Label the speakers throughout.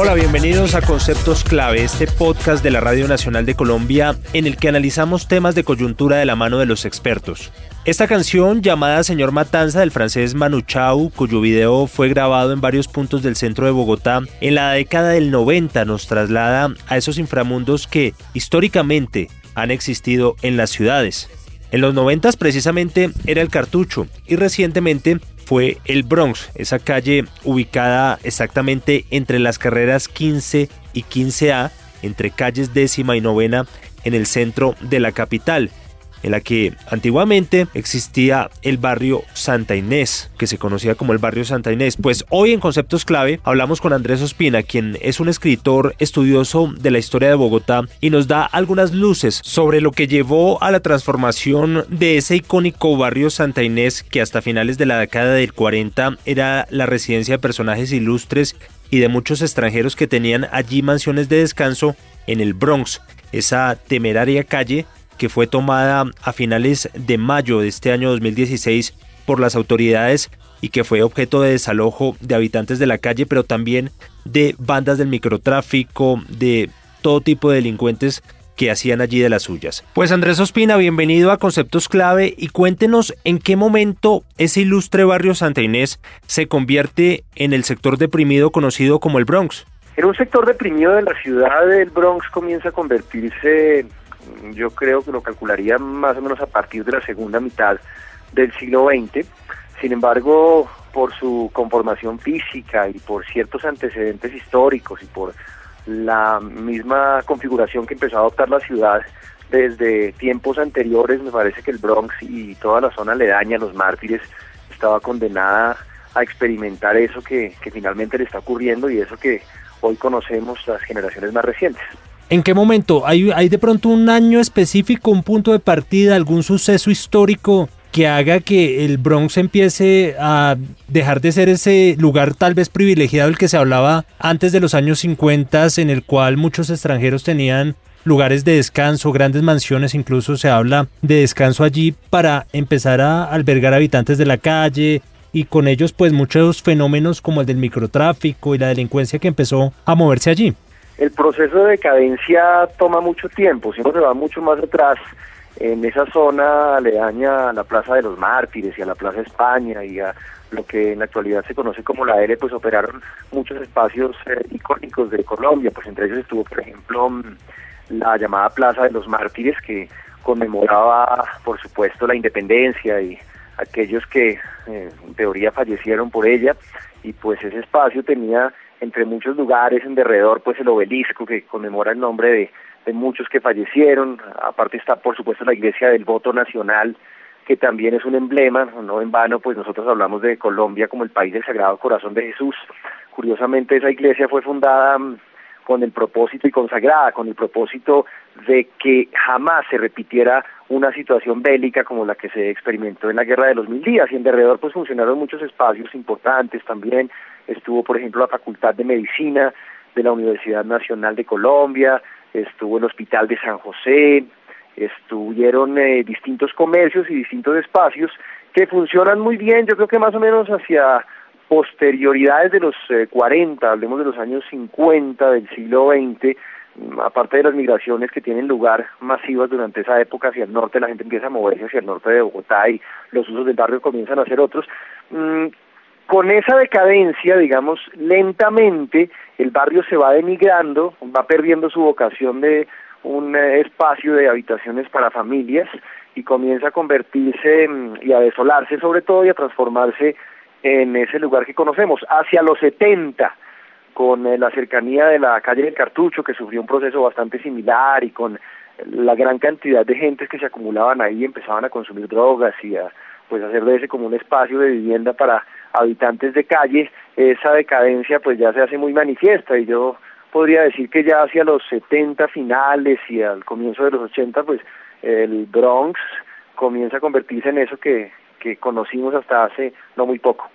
Speaker 1: Hola, bienvenidos a Conceptos Clave, este podcast de la Radio Nacional de Colombia en el que analizamos temas de coyuntura de la mano de los expertos. Esta canción, llamada Señor Matanza del francés Manu Chao, cuyo video fue grabado en varios puntos del centro de Bogotá en la década del 90, nos traslada a esos inframundos que históricamente han existido en las ciudades. En los 90 precisamente era el cartucho y recientemente fue el Bronx, esa calle ubicada exactamente entre las carreras 15 y 15A, entre calles décima y novena en el centro de la capital en la que antiguamente existía el barrio Santa Inés, que se conocía como el barrio Santa Inés. Pues hoy en Conceptos Clave hablamos con Andrés Ospina, quien es un escritor estudioso de la historia de Bogotá y nos da algunas luces sobre lo que llevó a la transformación de ese icónico barrio Santa Inés que hasta finales de la década del 40 era la residencia de personajes ilustres y de muchos extranjeros que tenían allí mansiones de descanso en el Bronx, esa temeraria calle que fue tomada a finales de mayo de este año 2016 por las autoridades y que fue objeto de desalojo de habitantes de la calle, pero también de bandas del microtráfico, de todo tipo de delincuentes que hacían allí de las suyas. Pues Andrés Ospina, bienvenido a Conceptos Clave y cuéntenos en qué momento ese ilustre barrio Santa Inés se convierte en el sector deprimido conocido como el Bronx.
Speaker 2: En un sector deprimido de la ciudad del Bronx comienza a convertirse yo creo que lo calcularía más o menos a partir de la segunda mitad del siglo XX. Sin embargo, por su conformación física y por ciertos antecedentes históricos y por la misma configuración que empezó a adoptar la ciudad desde tiempos anteriores, me parece que el Bronx y toda la zona aledaña, los mártires, estaba condenada a experimentar eso que, que finalmente le está ocurriendo y eso que hoy conocemos las generaciones más recientes.
Speaker 1: ¿En qué momento? ¿Hay, ¿Hay de pronto un año específico, un punto de partida, algún suceso histórico que haga que el Bronx empiece a dejar de ser ese lugar tal vez privilegiado el que se hablaba antes de los años 50, en el cual muchos extranjeros tenían lugares de descanso, grandes mansiones, incluso se habla de descanso allí para empezar a albergar habitantes de la calle y con ellos pues muchos fenómenos como el del microtráfico y la delincuencia que empezó a moverse allí
Speaker 2: el proceso de decadencia toma mucho tiempo, siempre se va mucho más atrás en esa zona aledaña a la Plaza de los Mártires y a la Plaza España y a lo que en la actualidad se conoce como la L, pues operaron muchos espacios eh, icónicos de Colombia, pues entre ellos estuvo, por ejemplo, mm, la llamada Plaza de los Mártires, que conmemoraba, por supuesto, la independencia y aquellos que eh, en teoría fallecieron por ella, y pues ese espacio tenía entre muchos lugares en derredor pues el obelisco que conmemora el nombre de, muchos que fallecieron, aparte está por supuesto la iglesia del voto nacional que también es un emblema, no en vano pues nosotros hablamos de Colombia como el país del Sagrado Corazón de Jesús, curiosamente esa iglesia fue fundada mm, con el propósito y consagrada, con el propósito de que jamás se repitiera una situación bélica como la que se experimentó en la Guerra de los Mil Días. Y en derredor pues funcionaron muchos espacios importantes también, estuvo por ejemplo la Facultad de Medicina de la Universidad Nacional de Colombia, estuvo el Hospital de San José, estuvieron eh, distintos comercios y distintos espacios que funcionan muy bien, yo creo que más o menos hacia posterioridades de los 40, eh, hablemos de los años 50 del siglo XX, mm, aparte de las migraciones que tienen lugar masivas durante esa época hacia el norte, la gente empieza a moverse hacia el norte de Bogotá y los usos del barrio comienzan a ser otros. Con esa decadencia, digamos, lentamente el barrio se va denigrando, va perdiendo su vocación de un eh, espacio de habitaciones para familias y comienza a convertirse mm, y a desolarse sobre todo y a transformarse en ese lugar que conocemos. Hacia los 70, con eh, la cercanía de la calle del Cartucho, que sufrió un proceso bastante similar y con la gran cantidad de gentes que se acumulaban ahí empezaban a consumir drogas y a pues hacer de ese como un espacio de vivienda para habitantes de calle, esa decadencia pues ya se hace muy manifiesta y yo podría decir que ya hacia los 70 finales y al comienzo de los 80, pues el Bronx comienza a convertirse en eso que, que conocimos hasta hace no muy poco.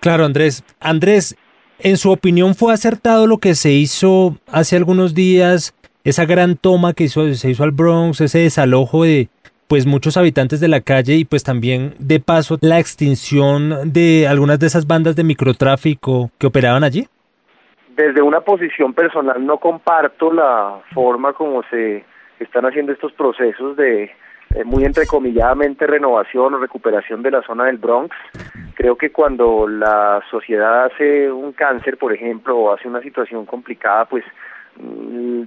Speaker 1: Claro, Andrés. Andrés, en su opinión, ¿fue acertado lo que se hizo hace algunos días, esa gran toma que se hizo al Bronx, ese desalojo de pues muchos habitantes de la calle y pues también de paso la extinción de algunas de esas bandas de microtráfico que operaban allí?
Speaker 2: Desde una posición personal no comparto la forma como se están haciendo estos procesos de eh, muy entrecomilladamente renovación o recuperación de la zona del Bronx. Creo que cuando la sociedad hace un cáncer, por ejemplo, o hace una situación complicada, pues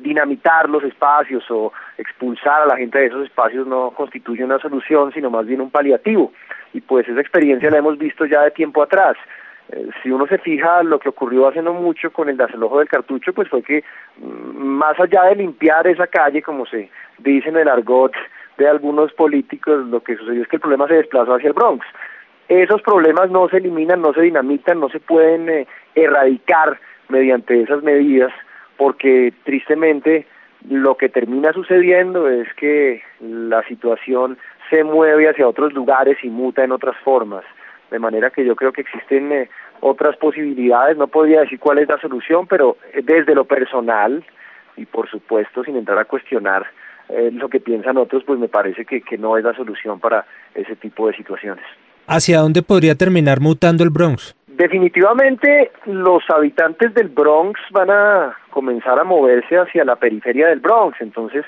Speaker 2: dinamitar los espacios o expulsar a la gente de esos espacios no constituye una solución, sino más bien un paliativo. Y pues esa experiencia la hemos visto ya de tiempo atrás. Eh, si uno se fija lo que ocurrió hace no mucho con el desalojo del cartucho, pues fue que mm, más allá de limpiar esa calle, como se dice en el argot de algunos políticos, lo que sucedió es que el problema se desplazó hacia el Bronx. Esos problemas no se eliminan, no se dinamitan, no se pueden eh, erradicar mediante esas medidas, porque tristemente lo que termina sucediendo es que la situación se mueve hacia otros lugares y muta en otras formas de manera que yo creo que existen eh, otras posibilidades, no podría decir cuál es la solución, pero eh, desde lo personal y por supuesto sin entrar a cuestionar eh, lo que piensan otros, pues me parece que, que no es la solución para ese tipo de situaciones.
Speaker 1: ¿Hacia dónde podría terminar mutando el Bronx?
Speaker 2: Definitivamente los habitantes del Bronx van a comenzar a moverse hacia la periferia del Bronx, entonces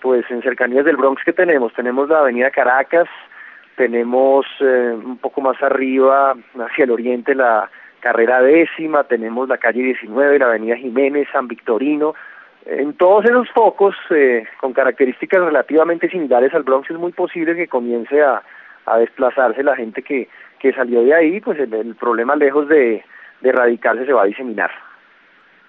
Speaker 2: pues en cercanías del Bronx que tenemos, tenemos la avenida Caracas, tenemos eh, un poco más arriba, hacia el oriente, la carrera décima, tenemos la calle 19, la avenida Jiménez, San Victorino. En todos esos focos, eh, con características relativamente similares al Bronx, es muy posible que comience a, a desplazarse la gente que, que salió de ahí, pues el, problema lejos de, de erradicarse se va a diseminar.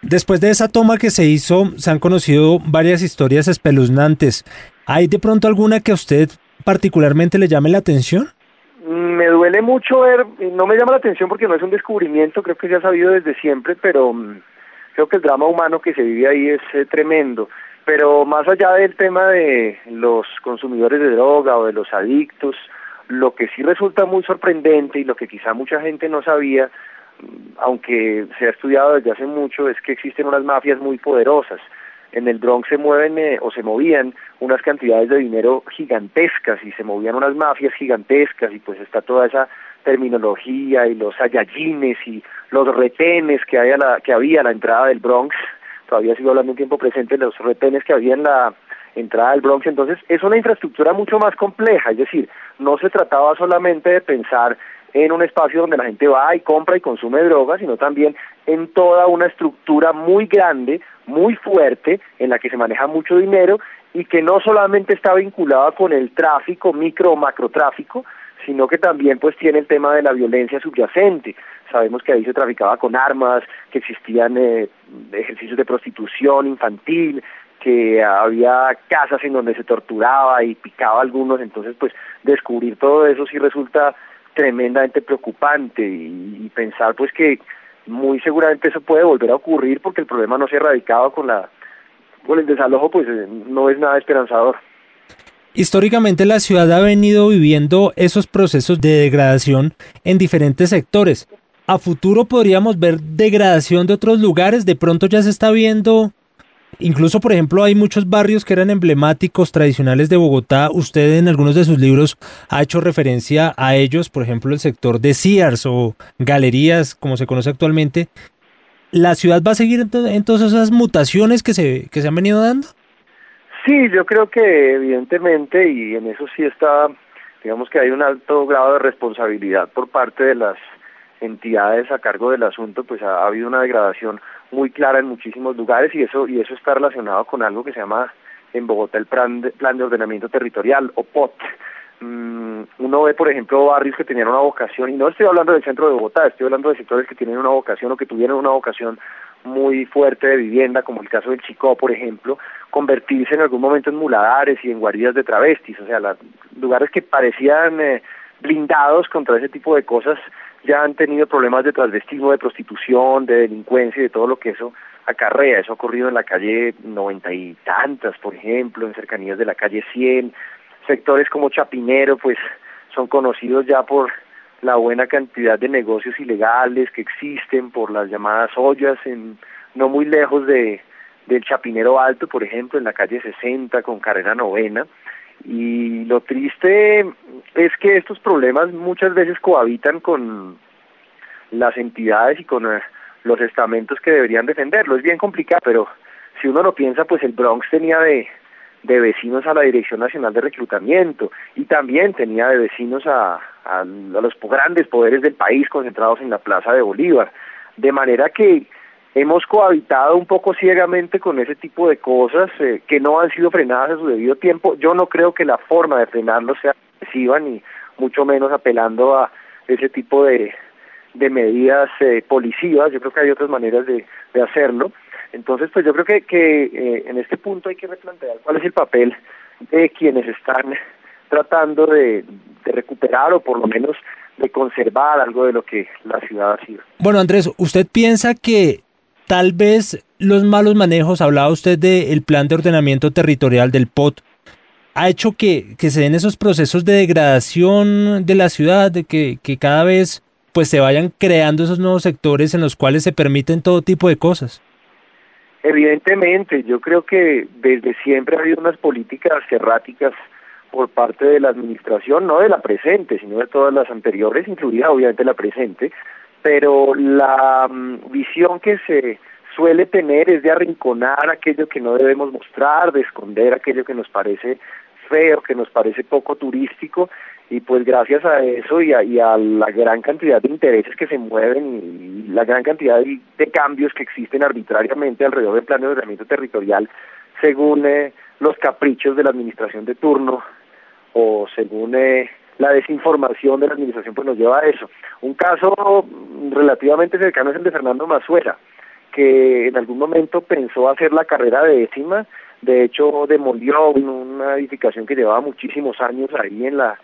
Speaker 1: Después de esa toma que se hizo, se han conocido varias historias espeluznantes. ¿Hay de pronto alguna que a usted particularmente le llame la atención?
Speaker 2: Me duele mucho ver, no me llama la atención porque no es un descubrimiento, creo que se ha sabido desde siempre, pero mm, creo que el drama humano que se vive ahí es eh, tremendo. Pero más allá del tema de los consumidores de droga o de los adictos, lo que sí resulta muy sorprendente y lo que quizá mucha gente no sabía, mm, aunque se ha estudiado desde hace mucho, es que existen unas mafias muy poderosas. En el Bronx se mueven eh, o se movían unas cantidades de dinero gigantescas y se movían unas mafias gigantescas y pues está toda esa terminología y los ayayines y los retenes que, hay a la, que había a la entrada del Bronx, todavía sigo hablando en tiempo presente, los retenes que había en la entrada del Bronx, entonces es una infraestructura mucho más compleja, es decir, no se trataba solamente de pensar en un espacio donde la gente va y compra y consume drogas, sino también en toda una estructura muy grande, muy fuerte, en la que se maneja mucho dinero y que no solamente está vinculada con el tráfico, micro o macrotráfico, sino que también pues tiene el tema de la violencia subyacente. Sabemos que ahí se traficaba con armas, que existían eh, ejercicios de prostitución infantil, que había casas en donde se torturaba y picaba a algunos, entonces pues descubrir todo eso sí resulta tremendamente preocupante y, pensar pues que muy seguramente eso puede volver a ocurrir porque el problema no se ha erradicado con la con el desalojo pues eh, no es nada esperanzador.
Speaker 1: Históricamente la ciudad ha venido viviendo esos procesos de degradación en diferentes sectores. A futuro podríamos ver degradación de otros lugares, de pronto ya se está viendo Incluso, por ejemplo, hay muchos barrios que eran emblemáticos, tradicionales de Bogotá. Usted en algunos de sus libros ha hecho referencia a ellos, por ejemplo, el sector de Sears o galerías, como se conoce actualmente. ¿La ciudad va a seguir en, todas esas mutaciones que se, que se han venido dando?
Speaker 2: Sí, yo creo que evidentemente, y en eso sí está, digamos que hay un alto grado de responsabilidad por parte de las entidades a cargo del asunto, pues ha habido una degradación muy clara en muchísimos lugares y eso y eso está relacionado con algo que se llama en Bogotá el plan de, plan de ordenamiento territorial o POT. Mm, uno ve, por ejemplo, barrios que tenían una vocación, y no estoy hablando del centro de Bogotá, estoy hablando de sectores que tienen una vocación o que tuvieron una vocación muy fuerte de vivienda, como el caso del Chicó, por ejemplo, convertirse en algún momento en muladares y en guaridas de travestis, o sea, lugares que parecían eh, blindados contra ese tipo de cosas ya han tenido problemas de transvestismo, de prostitución, de delincuencia y de todo lo que eso acarrea. Eso ha ocurrido en la calle noventa y tantas, por ejemplo, en cercanías de la calle 100. Sectores como Chapinero, pues son conocidos ya por la buena cantidad de negocios ilegales que existen, por las llamadas ollas, en, no muy lejos de del Chapinero Alto, por ejemplo, en la calle 60 con carrera novena. Y lo triste es que estos problemas muchas veces cohabitan con las entidades y con eh, los estamentos que deberían defenderlo. Es bien complicado, pero si uno lo piensa, pues el Bronx tenía de, de vecinos a la Dirección Nacional de Reclutamiento y también tenía de vecinos a, a, los grandes poderes del país concentrados en la Plaza de Bolívar. De manera que hemos cohabitado un poco ciegamente con ese tipo de cosas eh, que no han sido frenadas a su debido tiempo. Yo no creo que la forma de frenarlo sea excesiva ni mucho menos apelando a ese tipo de, de medidas eh, policivas. Yo creo que hay otras maneras de, de hacerlo. Entonces, pues yo creo que, que eh, en este punto hay que replantear cuál es el papel de quienes están tratando de, de recuperar o por lo menos de conservar algo de lo que la ciudad ha sido.
Speaker 1: Bueno, Andrés, ¿usted piensa que tal vez los malos manejos, hablaba usted del plan de ordenamiento territorial del POT, ha hecho que, que se den esos procesos de degradación de la ciudad, de que, que cada vez pues se vayan creando esos nuevos sectores en los cuales se permiten todo tipo de cosas.
Speaker 2: Evidentemente, yo creo que desde siempre ha habido unas políticas erráticas por parte de la administración, no de la presente, sino de todas las anteriores, incluida obviamente la presente, pero la mm, visión que se suele tener es de arrinconar aquello que no debemos mostrar, de esconder aquello que nos parece feo, que nos parece poco turístico, y pues gracias a eso y a, la gran cantidad de intereses que se mueven y, la gran cantidad de, cambios que existen arbitrariamente alrededor del plan de ordenamiento territorial, según eh, los caprichos de la administración de turno o según eh, la desinformación de la administración pues nos lleva a eso. Un caso relativamente cercano es el de Fernando Mazuera, que en algún momento pensó hacer la carrera décima, de hecho demolió una edificación que llevaba muchísimos años ahí en la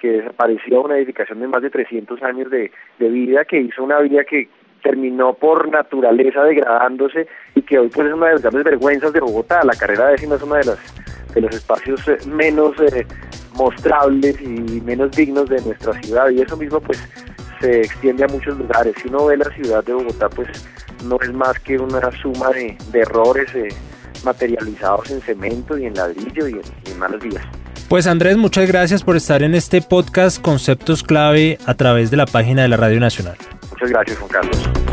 Speaker 2: que desapareció una edificación de más de 300 años de, de vida, que hizo una vía que terminó por naturaleza degradándose y que hoy pues es una de las grandes vergüenzas de Bogotá. La carrera décima es uno de, las, de los espacios eh, menos eh, mostrables y menos dignos de nuestra ciudad y eso mismo pues se extiende a muchos lugares. Si uno ve la ciudad de Bogotá pues no es más que una suma de, errores eh, materializados en cemento y en ladrillo y en, malas vías.
Speaker 1: Pues Andrés, muchas gracias por estar en este podcast Conceptos Clave a través de la página de la Radio Nacional.
Speaker 2: Muchas gracias, Juan Carlos.